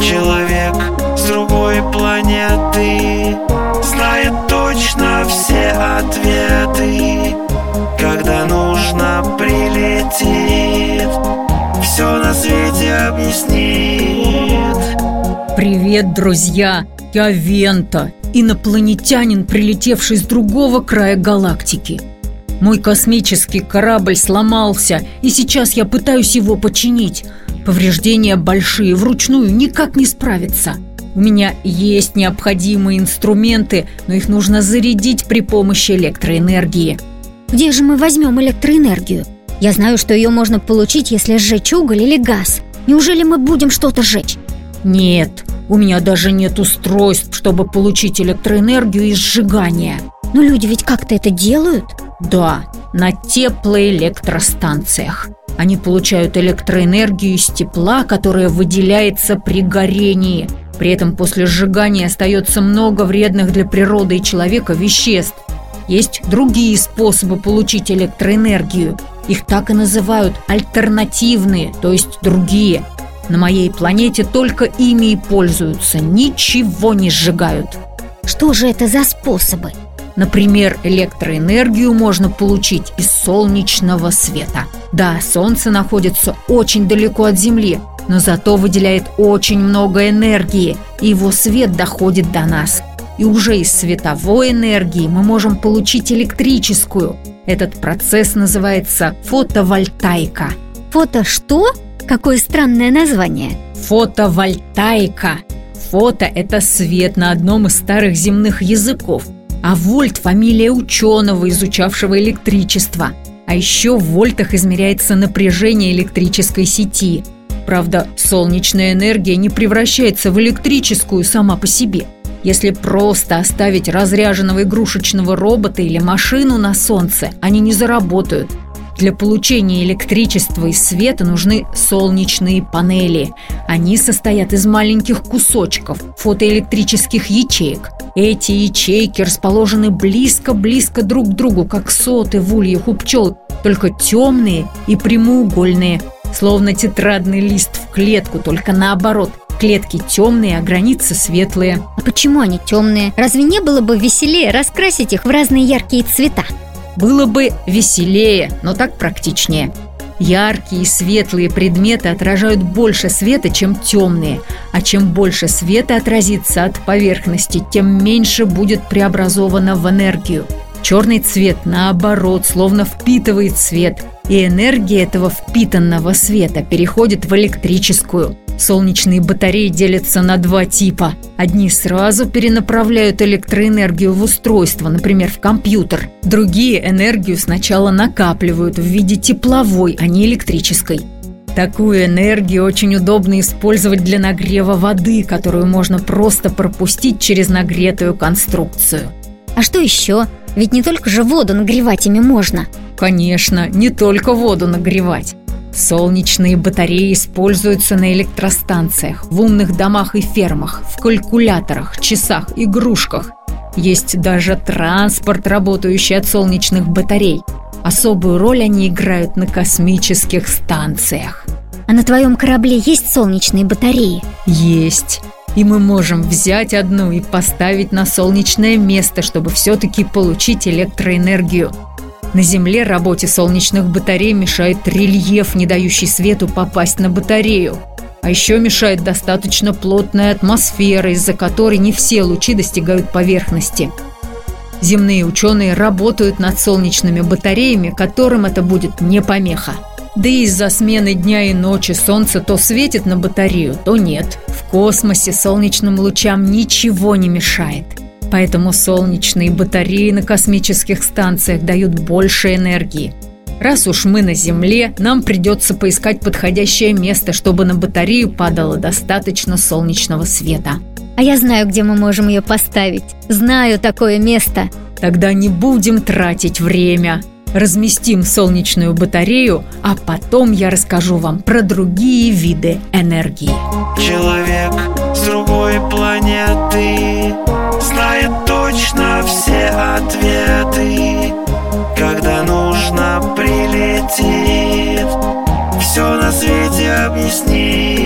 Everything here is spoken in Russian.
Человек с другой планеты Знает точно все ответы Когда нужно прилетит Все на свете объяснит Привет, друзья! Я Вента, инопланетянин, прилетевший с другого края галактики. Мой космический корабль сломался, и сейчас я пытаюсь его починить. Повреждения большие, вручную никак не справиться. У меня есть необходимые инструменты, но их нужно зарядить при помощи электроэнергии. Где же мы возьмем электроэнергию? Я знаю, что ее можно получить, если сжечь уголь или газ. Неужели мы будем что-то сжечь? Нет, у меня даже нет устройств, чтобы получить электроэнергию из сжигания. Но люди ведь как-то это делают? Да, на теплоэлектростанциях. Они получают электроэнергию из тепла, которое выделяется при горении. При этом после сжигания остается много вредных для природы и человека веществ. Есть другие способы получить электроэнергию. Их так и называют альтернативные, то есть другие – на моей планете только ими и пользуются, ничего не сжигают. Что же это за способы? Например, электроэнергию можно получить из солнечного света. Да, Солнце находится очень далеко от Земли, но зато выделяет очень много энергии, и его свет доходит до нас. И уже из световой энергии мы можем получить электрическую. Этот процесс называется фотовольтайка. Фото что? Какое странное название Фотовольтаика Фото – это свет на одном из старых земных языков А вольт – фамилия ученого, изучавшего электричество А еще в вольтах измеряется напряжение электрической сети Правда, солнечная энергия не превращается в электрическую сама по себе если просто оставить разряженного игрушечного робота или машину на солнце, они не заработают – для получения электричества и света нужны солнечные панели. Они состоят из маленьких кусочков, фотоэлектрических ячеек. Эти ячейки расположены близко-близко друг к другу, как соты в ульях у пчел, только темные и прямоугольные, словно тетрадный лист в клетку, только наоборот. Клетки темные, а границы светлые. А почему они темные? Разве не было бы веселее раскрасить их в разные яркие цвета? Было бы веселее, но так практичнее. Яркие и светлые предметы отражают больше света, чем темные, а чем больше света отразится от поверхности, тем меньше будет преобразовано в энергию. Черный цвет, наоборот, словно впитывает свет, и энергия этого впитанного света переходит в электрическую – Солнечные батареи делятся на два типа. Одни сразу перенаправляют электроэнергию в устройство, например, в компьютер. Другие энергию сначала накапливают в виде тепловой, а не электрической. Такую энергию очень удобно использовать для нагрева воды, которую можно просто пропустить через нагретую конструкцию. А что еще? Ведь не только же воду нагревать ими можно. Конечно, не только воду нагревать. Солнечные батареи используются на электростанциях, в умных домах и фермах, в калькуляторах, часах, игрушках. Есть даже транспорт, работающий от солнечных батарей. Особую роль они играют на космических станциях. А на твоем корабле есть солнечные батареи? Есть. И мы можем взять одну и поставить на солнечное место, чтобы все-таки получить электроэнергию. На Земле работе солнечных батарей мешает рельеф, не дающий свету попасть на батарею. А еще мешает достаточно плотная атмосфера, из-за которой не все лучи достигают поверхности. Земные ученые работают над солнечными батареями, которым это будет не помеха. Да и из-за смены дня и ночи солнце то светит на батарею, то нет. В космосе солнечным лучам ничего не мешает – Поэтому солнечные батареи на космических станциях дают больше энергии. Раз уж мы на Земле, нам придется поискать подходящее место, чтобы на батарею падало достаточно солнечного света. А я знаю, где мы можем ее поставить. Знаю такое место. Тогда не будем тратить время. Разместим солнечную батарею, а потом я расскажу вам про другие виды энергии. Человек с другой планеты знает точно все ответы Когда нужно прилетит Все на свете объяснит